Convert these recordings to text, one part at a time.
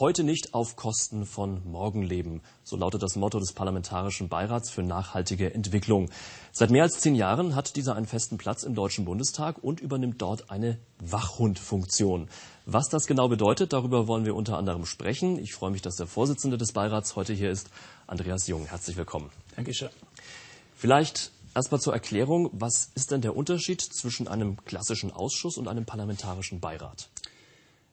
Heute nicht auf Kosten von morgen leben. So lautet das Motto des Parlamentarischen Beirats für nachhaltige Entwicklung. Seit mehr als zehn Jahren hat dieser einen festen Platz im Deutschen Bundestag und übernimmt dort eine Wachhundfunktion. Was das genau bedeutet, darüber wollen wir unter anderem sprechen. Ich freue mich, dass der Vorsitzende des Beirats heute hier ist, Andreas Jung. Herzlich willkommen. Dankeschön. Vielleicht erstmal zur Erklärung, was ist denn der Unterschied zwischen einem klassischen Ausschuss und einem parlamentarischen Beirat?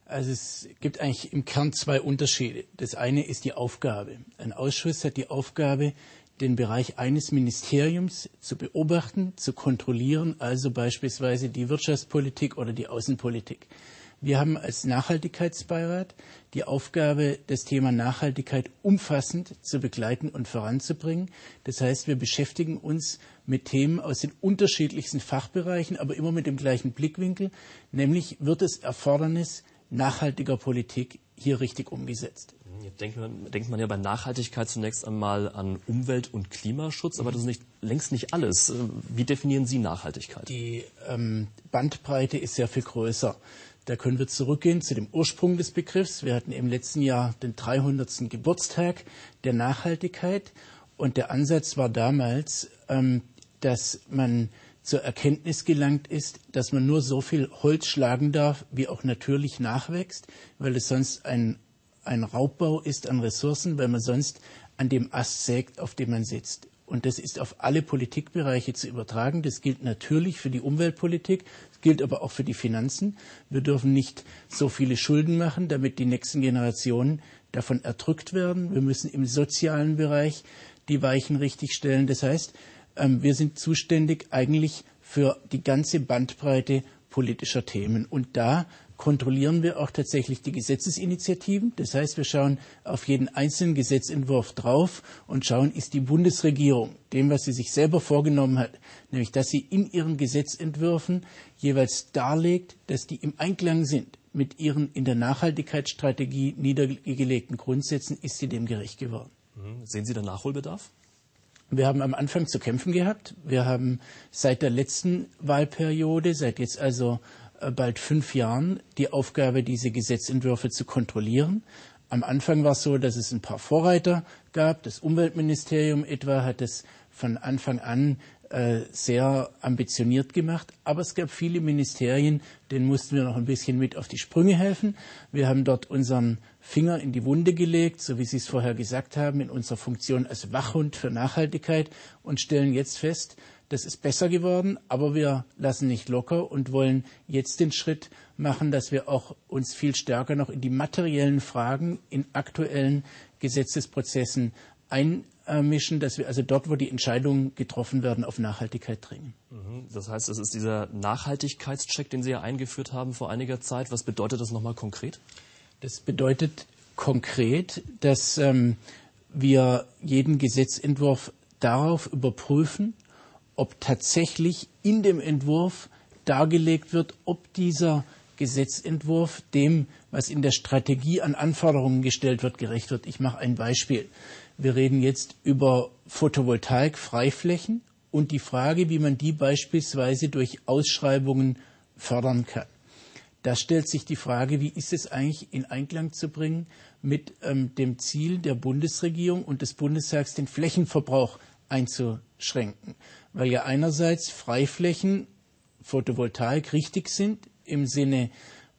Also es gibt eigentlich im Kern zwei Unterschiede. Das eine ist die Aufgabe. Ein Ausschuss hat die Aufgabe, den Bereich eines Ministeriums zu beobachten, zu kontrollieren, also beispielsweise die Wirtschaftspolitik oder die Außenpolitik. Wir haben als Nachhaltigkeitsbeirat die Aufgabe, das Thema Nachhaltigkeit umfassend zu begleiten und voranzubringen. Das heißt, wir beschäftigen uns mit Themen aus den unterschiedlichsten Fachbereichen, aber immer mit dem gleichen Blickwinkel, nämlich wird es Erfordernis nachhaltiger Politik hier richtig umgesetzt. Jetzt denkt man, denkt man ja bei Nachhaltigkeit zunächst einmal an Umwelt- und Klimaschutz, aber das ist nicht, längst nicht alles. Wie definieren Sie Nachhaltigkeit? Die ähm, Bandbreite ist sehr viel größer. Da können wir zurückgehen zu dem Ursprung des Begriffs. Wir hatten im letzten Jahr den 300. Geburtstag der Nachhaltigkeit und der Ansatz war damals, ähm, dass man zur Erkenntnis gelangt ist, dass man nur so viel Holz schlagen darf, wie auch natürlich nachwächst, weil es sonst ein, ein Raubbau ist an Ressourcen, weil man sonst an dem Ast sägt, auf dem man sitzt. Und das ist auf alle Politikbereiche zu übertragen. Das gilt natürlich für die Umweltpolitik, das gilt aber auch für die Finanzen. Wir dürfen nicht so viele Schulden machen, damit die nächsten Generationen davon erdrückt werden. Wir müssen im sozialen Bereich die Weichen richtig stellen. Das heißt, wir sind zuständig eigentlich für die ganze Bandbreite politischer Themen. Und da kontrollieren wir auch tatsächlich die Gesetzesinitiativen. Das heißt, wir schauen auf jeden einzelnen Gesetzentwurf drauf und schauen, ist die Bundesregierung dem, was sie sich selber vorgenommen hat, nämlich dass sie in ihren Gesetzentwürfen jeweils darlegt, dass die im Einklang sind mit ihren in der Nachhaltigkeitsstrategie niedergelegten Grundsätzen, ist sie dem gerecht geworden. Mhm. Sehen Sie da Nachholbedarf? Wir haben am Anfang zu kämpfen gehabt. Wir haben seit der letzten Wahlperiode, seit jetzt also äh, bald fünf Jahren, die Aufgabe, diese Gesetzentwürfe zu kontrollieren. Am Anfang war es so, dass es ein paar Vorreiter gab. Das Umweltministerium etwa hat es von Anfang an äh, sehr ambitioniert gemacht. Aber es gab viele Ministerien, denen mussten wir noch ein bisschen mit auf die Sprünge helfen. Wir haben dort unseren Finger in die Wunde gelegt, so wie Sie es vorher gesagt haben, in unserer Funktion als Wachhund für Nachhaltigkeit und stellen jetzt fest, das ist besser geworden, aber wir lassen nicht locker und wollen jetzt den Schritt machen, dass wir auch uns viel stärker noch in die materiellen Fragen in aktuellen Gesetzesprozessen ein mischen, dass wir also dort, wo die Entscheidungen getroffen werden, auf Nachhaltigkeit dringen. Mhm. Das heißt, es ist dieser Nachhaltigkeitscheck, den Sie ja eingeführt haben vor einiger Zeit. Was bedeutet das nochmal konkret? Das bedeutet konkret, dass ähm, wir jeden Gesetzentwurf darauf überprüfen, ob tatsächlich in dem Entwurf dargelegt wird, ob dieser Gesetzentwurf dem, was in der Strategie an Anforderungen gestellt wird, gerecht wird. Ich mache ein Beispiel. Wir reden jetzt über Photovoltaik-Freiflächen und die Frage, wie man die beispielsweise durch Ausschreibungen fördern kann. Da stellt sich die Frage, wie ist es eigentlich in Einklang zu bringen mit ähm, dem Ziel der Bundesregierung und des Bundestags, den Flächenverbrauch einzuschränken. Weil ja einerseits Freiflächen, Photovoltaik richtig sind im Sinne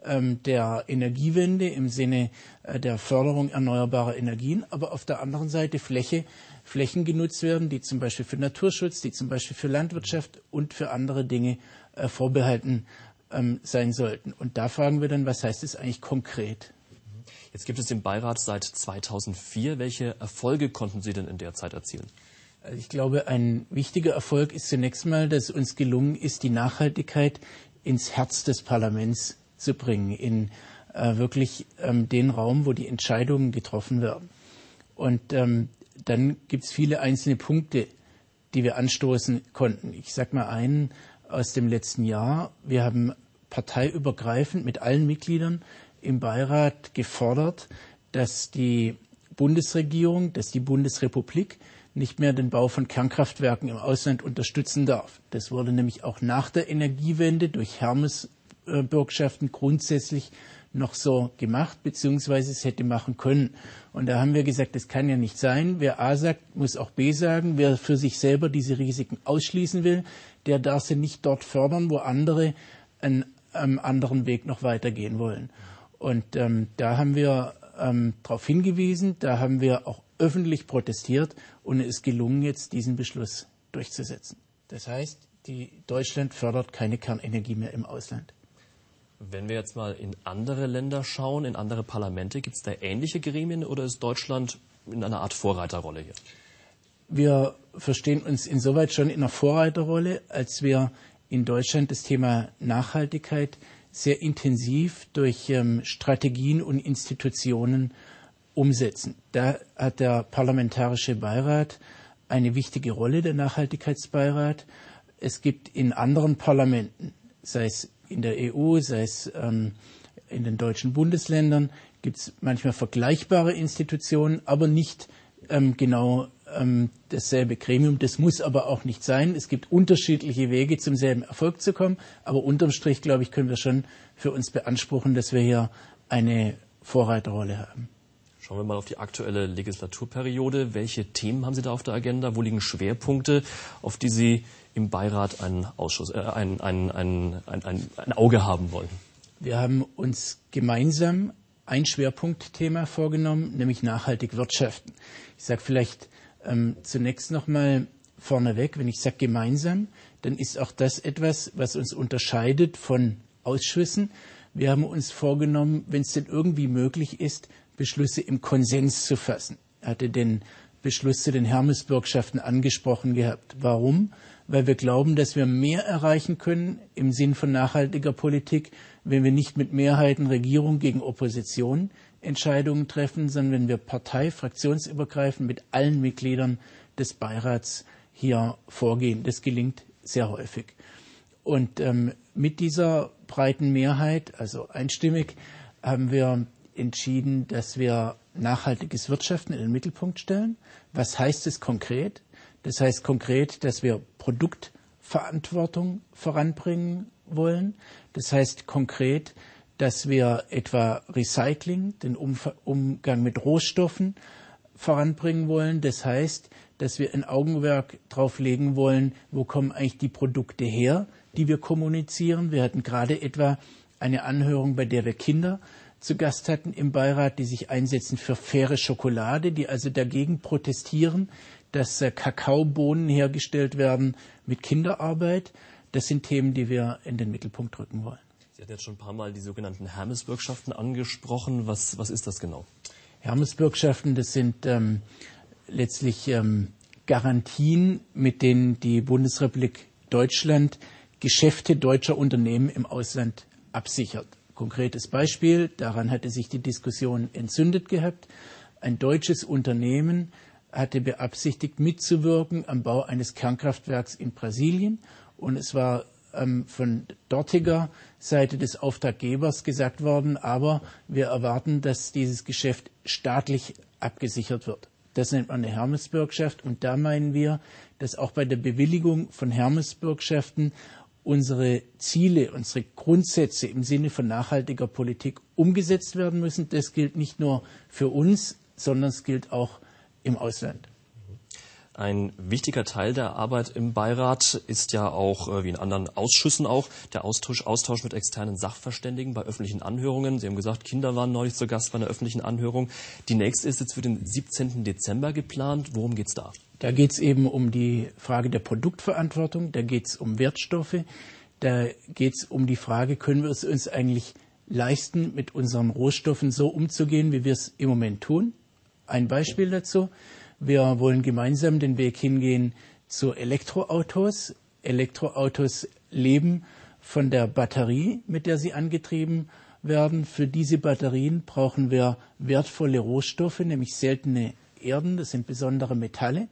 der Energiewende im Sinne äh, der Förderung erneuerbarer Energien, aber auf der anderen Seite Fläche, Flächen genutzt werden, die zum Beispiel für Naturschutz, die zum Beispiel für Landwirtschaft und für andere Dinge äh, vorbehalten ähm, sein sollten. Und da fragen wir dann, was heißt es eigentlich konkret? Jetzt gibt es den Beirat seit 2004. Welche Erfolge konnten Sie denn in der Zeit erzielen? Also ich glaube, ein wichtiger Erfolg ist zunächst mal, dass uns gelungen ist, die Nachhaltigkeit ins Herz des Parlaments zu bringen, in äh, wirklich ähm, den Raum, wo die Entscheidungen getroffen werden. Und ähm, dann gibt es viele einzelne Punkte, die wir anstoßen konnten. Ich sage mal einen aus dem letzten Jahr. Wir haben parteiübergreifend mit allen Mitgliedern im Beirat gefordert, dass die Bundesregierung, dass die Bundesrepublik nicht mehr den Bau von Kernkraftwerken im Ausland unterstützen darf. Das wurde nämlich auch nach der Energiewende durch Hermes Bürgschaften grundsätzlich noch so gemacht, beziehungsweise es hätte machen können. Und da haben wir gesagt, das kann ja nicht sein. Wer A sagt, muss auch B sagen. Wer für sich selber diese Risiken ausschließen will, der darf sie nicht dort fördern, wo andere einen, einen anderen Weg noch weitergehen wollen. Und ähm, da haben wir ähm, darauf hingewiesen, da haben wir auch öffentlich protestiert und es ist gelungen, jetzt diesen Beschluss durchzusetzen. Das heißt, die Deutschland fördert keine Kernenergie mehr im Ausland. Wenn wir jetzt mal in andere Länder schauen, in andere Parlamente, gibt es da ähnliche Gremien oder ist Deutschland in einer Art Vorreiterrolle hier? Wir verstehen uns insoweit schon in einer Vorreiterrolle, als wir in Deutschland das Thema Nachhaltigkeit sehr intensiv durch ähm, Strategien und Institutionen umsetzen. Da hat der Parlamentarische Beirat eine wichtige Rolle, der Nachhaltigkeitsbeirat. Es gibt in anderen Parlamenten, sei es in der EU, sei es ähm, in den deutschen Bundesländern, gibt es manchmal vergleichbare Institutionen, aber nicht ähm, genau ähm, dasselbe Gremium. Das muss aber auch nicht sein. Es gibt unterschiedliche Wege, zum selben Erfolg zu kommen. Aber unterm Strich, glaube ich, können wir schon für uns beanspruchen, dass wir hier eine Vorreiterrolle haben. Schauen wir mal auf die aktuelle Legislaturperiode. Welche Themen haben Sie da auf der Agenda? Wo liegen Schwerpunkte, auf die Sie im Beirat einen Ausschuss, äh, ein, ein, ein, ein, ein Auge haben wollen? Wir haben uns gemeinsam ein Schwerpunktthema vorgenommen, nämlich nachhaltig wirtschaften. Ich sage vielleicht ähm, zunächst noch mal vorneweg, wenn ich sage gemeinsam, dann ist auch das etwas, was uns unterscheidet von Ausschüssen. Wir haben uns vorgenommen, wenn es denn irgendwie möglich ist, Beschlüsse im Konsens zu fassen. Er hatte den Beschluss zu den Hermesbürgschaften angesprochen gehabt. Warum? Weil wir glauben, dass wir mehr erreichen können im Sinn von nachhaltiger Politik, wenn wir nicht mit Mehrheiten Regierung gegen Opposition Entscheidungen treffen, sondern wenn wir partei-, fraktionsübergreifend mit allen Mitgliedern des Beirats hier vorgehen. Das gelingt sehr häufig. Und ähm, mit dieser breiten Mehrheit, also einstimmig, haben wir entschieden, dass wir nachhaltiges Wirtschaften in den Mittelpunkt stellen. Was heißt es konkret? Das heißt konkret, dass wir Produktverantwortung voranbringen wollen. Das heißt konkret, dass wir etwa Recycling, den Umgang mit Rohstoffen voranbringen wollen. Das heißt, dass wir ein Augenmerk darauf legen wollen, wo kommen eigentlich die Produkte her, die wir kommunizieren. Wir hatten gerade etwa eine Anhörung, bei der wir Kinder zu Gast hatten im Beirat, die sich einsetzen für faire Schokolade, die also dagegen protestieren, dass äh, Kakaobohnen hergestellt werden mit Kinderarbeit. Das sind Themen, die wir in den Mittelpunkt rücken wollen. Sie hatten jetzt schon ein paar Mal die sogenannten Hermes-Bürgschaften angesprochen. Was, was ist das genau? Hermes-Bürgschaften, das sind ähm, letztlich ähm, Garantien, mit denen die Bundesrepublik Deutschland Geschäfte deutscher Unternehmen im Ausland absichert. Konkretes Beispiel, daran hatte sich die Diskussion entzündet gehabt. Ein deutsches Unternehmen hatte beabsichtigt, mitzuwirken am Bau eines Kernkraftwerks in Brasilien. Und es war ähm, von dortiger Seite des Auftraggebers gesagt worden, aber wir erwarten, dass dieses Geschäft staatlich abgesichert wird. Das nennt man eine Hermesbürgschaft und da meinen wir, dass auch bei der Bewilligung von Hermesbürgschaften unsere Ziele, unsere Grundsätze im Sinne von nachhaltiger Politik umgesetzt werden müssen. Das gilt nicht nur für uns, sondern es gilt auch im Ausland. Ein wichtiger Teil der Arbeit im Beirat ist ja auch, äh, wie in anderen Ausschüssen auch, der Austausch, Austausch mit externen Sachverständigen bei öffentlichen Anhörungen. Sie haben gesagt, Kinder waren neulich zu Gast bei einer öffentlichen Anhörung. Die nächste ist jetzt für den 17. Dezember geplant. Worum geht es da? Da geht es eben um die Frage der Produktverantwortung, da geht es um Wertstoffe, da geht es um die Frage, können wir es uns eigentlich leisten, mit unseren Rohstoffen so umzugehen, wie wir es im Moment tun. Ein Beispiel dazu. Wir wollen gemeinsam den Weg hingehen zu Elektroautos. Elektroautos leben von der Batterie, mit der sie angetrieben werden. Für diese Batterien brauchen wir wertvolle Rohstoffe, nämlich seltene Erden, das sind besondere Metalle.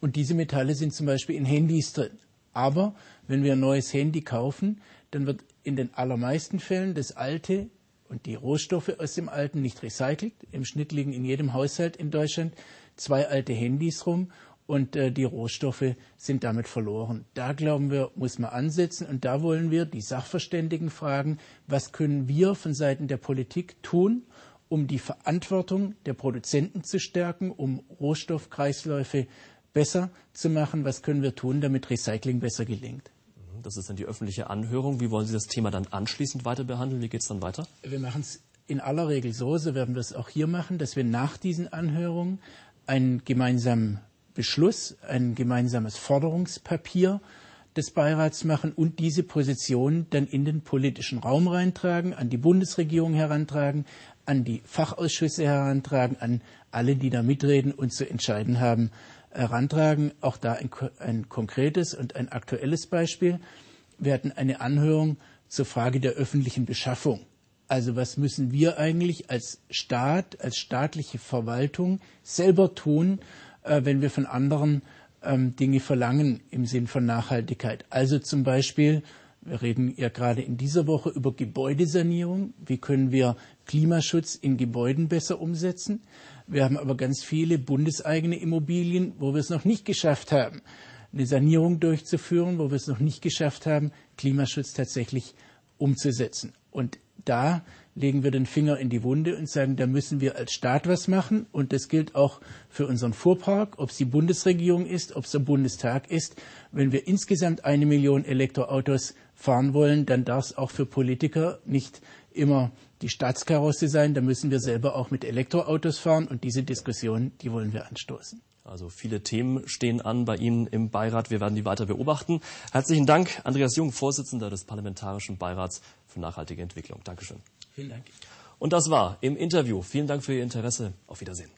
Und diese Metalle sind zum Beispiel in Handys drin. Aber wenn wir ein neues Handy kaufen, dann wird in den allermeisten Fällen das alte und die Rohstoffe aus dem alten nicht recycelt. Im Schnitt liegen in jedem Haushalt in Deutschland zwei alte Handys rum und äh, die Rohstoffe sind damit verloren. Da glauben wir, muss man ansetzen und da wollen wir die Sachverständigen fragen, was können wir von Seiten der Politik tun, um die Verantwortung der Produzenten zu stärken, um Rohstoffkreisläufe besser zu machen, was können wir tun, damit Recycling besser gelingt. Das ist dann die öffentliche Anhörung. Wie wollen Sie das Thema dann anschließend weiter behandeln? Wie geht es dann weiter? Wir machen es in aller Regel so, so werden wir es auch hier machen, dass wir nach diesen Anhörungen einen gemeinsamen Beschluss, ein gemeinsames Forderungspapier des Beirats machen und diese Position dann in den politischen Raum reintragen, an die Bundesregierung herantragen, an die Fachausschüsse herantragen, an alle, die da mitreden und zu entscheiden haben, herantragen. Auch da ein, ein konkretes und ein aktuelles Beispiel. Wir hatten eine Anhörung zur Frage der öffentlichen Beschaffung. Also was müssen wir eigentlich als Staat, als staatliche Verwaltung selber tun, äh, wenn wir von anderen ähm, Dinge verlangen im Sinn von Nachhaltigkeit? Also zum Beispiel, wir reden ja gerade in dieser Woche über Gebäudesanierung. Wie können wir Klimaschutz in Gebäuden besser umsetzen? Wir haben aber ganz viele bundeseigene Immobilien, wo wir es noch nicht geschafft haben, eine Sanierung durchzuführen, wo wir es noch nicht geschafft haben, Klimaschutz tatsächlich umzusetzen. Und da legen wir den Finger in die Wunde und sagen, da müssen wir als Staat was machen. Und das gilt auch für unseren Fuhrpark, ob es die Bundesregierung ist, ob es der Bundestag ist. Wenn wir insgesamt eine Million Elektroautos fahren wollen, dann darf es auch für Politiker nicht immer die Staatskarosse sein. Da müssen wir selber auch mit Elektroautos fahren. Und diese Diskussion, die wollen wir anstoßen. Also viele Themen stehen an bei Ihnen im Beirat. Wir werden die weiter beobachten. Herzlichen Dank, Andreas Jung, Vorsitzender des Parlamentarischen Beirats für nachhaltige Entwicklung. Dankeschön. Vielen Dank. Und das war im Interview. Vielen Dank für Ihr Interesse. Auf Wiedersehen.